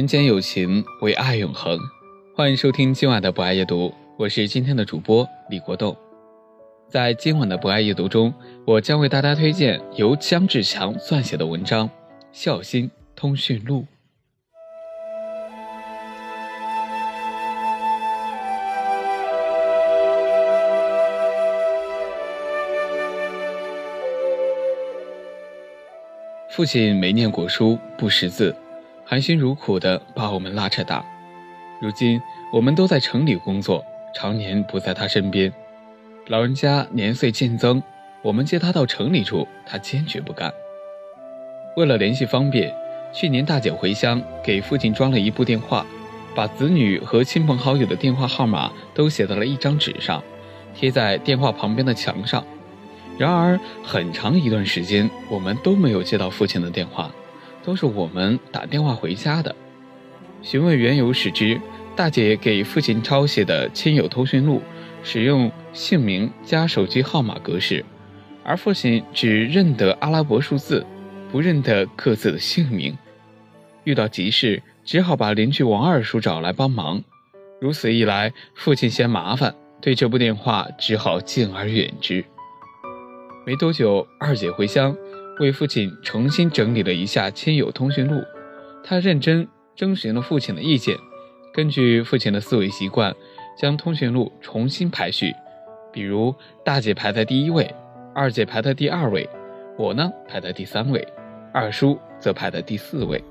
人间有情，唯爱永恒。欢迎收听今晚的不爱夜读，我是今天的主播李国栋。在今晚的不爱夜读中，我将为大家推荐由姜志强撰写的文章《孝心通讯录》。父亲没念过书，不识字。含辛茹苦地把我们拉扯大，如今我们都在城里工作，常年不在他身边。老人家年岁渐增，我们接他到城里住，他坚决不干。为了联系方便，去年大姐回乡，给父亲装了一部电话，把子女和亲朋好友的电话号码都写在了一张纸上，贴在电话旁边的墙上。然而很长一段时间，我们都没有接到父亲的电话。都是我们打电话回家的。询问缘由时，知大姐给父亲抄写的亲友通讯录使用姓名加手机号码格式，而父亲只认得阿拉伯数字，不认得各自的姓名。遇到急事，只好把邻居王二叔找来帮忙。如此一来，父亲嫌麻烦，对这部电话只好敬而远之。没多久，二姐回乡。为父亲重新整理了一下亲友通讯录，他认真征询了父亲的意见，根据父亲的思维习惯，将通讯录重新排序，比如大姐排在第一位，二姐排在第二位，我呢排在第三位，二叔则排在第四位。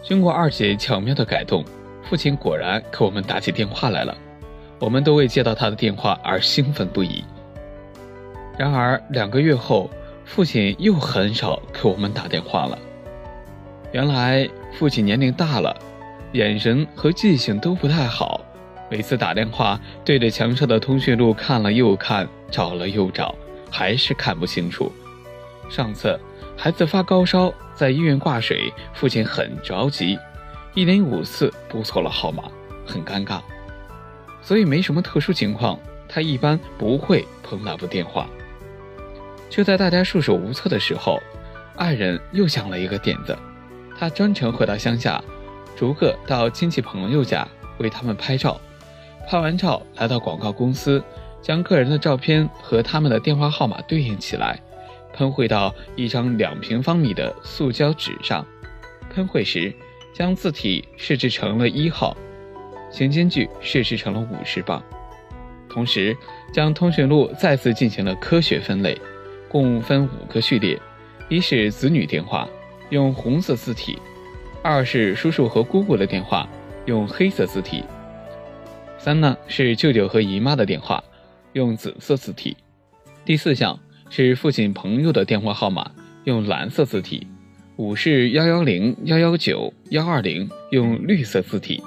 经过二姐巧妙的改动，父亲果然给我们打起电话来了，我们都为接到他的电话而兴奋不已。然而两个月后。父亲又很少给我们打电话了。原来父亲年龄大了，眼神和记性都不太好，每次打电话对着墙上的通讯录看了又看，找了又找，还是看不清楚。上次孩子发高烧，在医院挂水，父亲很着急，一连五次拨错了号码，很尴尬。所以没什么特殊情况，他一般不会碰那部电话。就在大家束手无策的时候，爱人又想了一个点子，他专程回到乡下，逐个到亲戚朋友家为他们拍照，拍完照来到广告公司，将个人的照片和他们的电话号码对应起来，喷绘到一张两平方米的塑胶纸上。喷绘时，将字体设置成了一号，行间距设置成了五十磅，同时将通讯录再次进行了科学分类。共分五个序列：一是子女电话，用红色字体；二是叔叔和姑姑的电话，用黑色字体；三呢是舅舅和姨妈的电话，用紫色字体；第四项是父亲朋友的电话号码，用蓝色字体；五是幺幺零、幺幺九、幺二零，用绿色字体。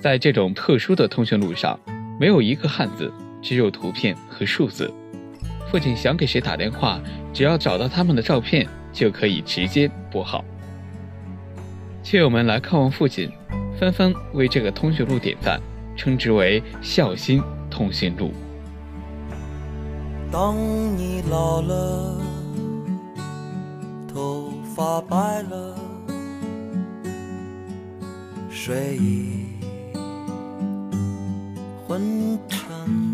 在这种特殊的通讯录上，没有一个汉字，只有图片和数字。父亲想给谁打电话，只要找到他们的照片，就可以直接拨号。亲友们来看望父亲，纷纷为这个通讯录点赞，称之为“孝心通讯录”。当你老了，头发白了，睡意昏沉。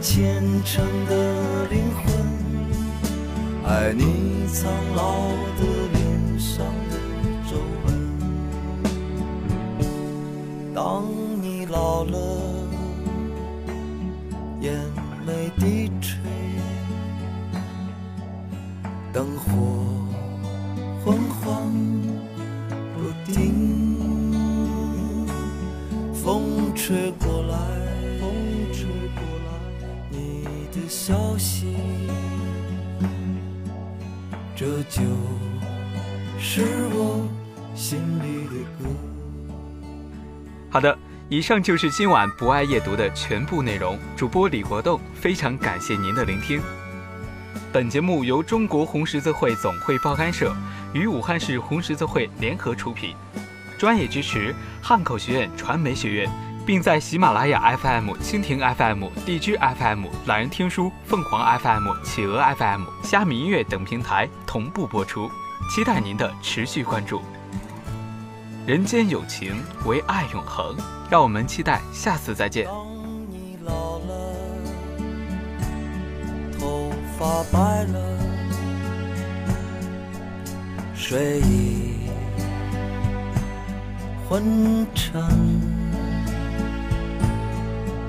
虔诚的灵魂，爱你苍老的脸上的皱纹。当的消息，这就是我心里的歌。好的，以上就是今晚不爱夜读的全部内容。主播李国栋，非常感谢您的聆听。本节目由中国红十字会总会报刊社与武汉市红十字会联合出品，专业支持汉口学院传媒学院，并在喜马拉雅 FM、蜻蜓 FM、荔枝 FM、懒人听书、凤凰 FM、企鹅 FM、虾米音乐等平台同步播出，期待您的持续关注。人间有情，唯爱永恒。让我们期待下次再见。当你老了，头发白了，睡意昏沉。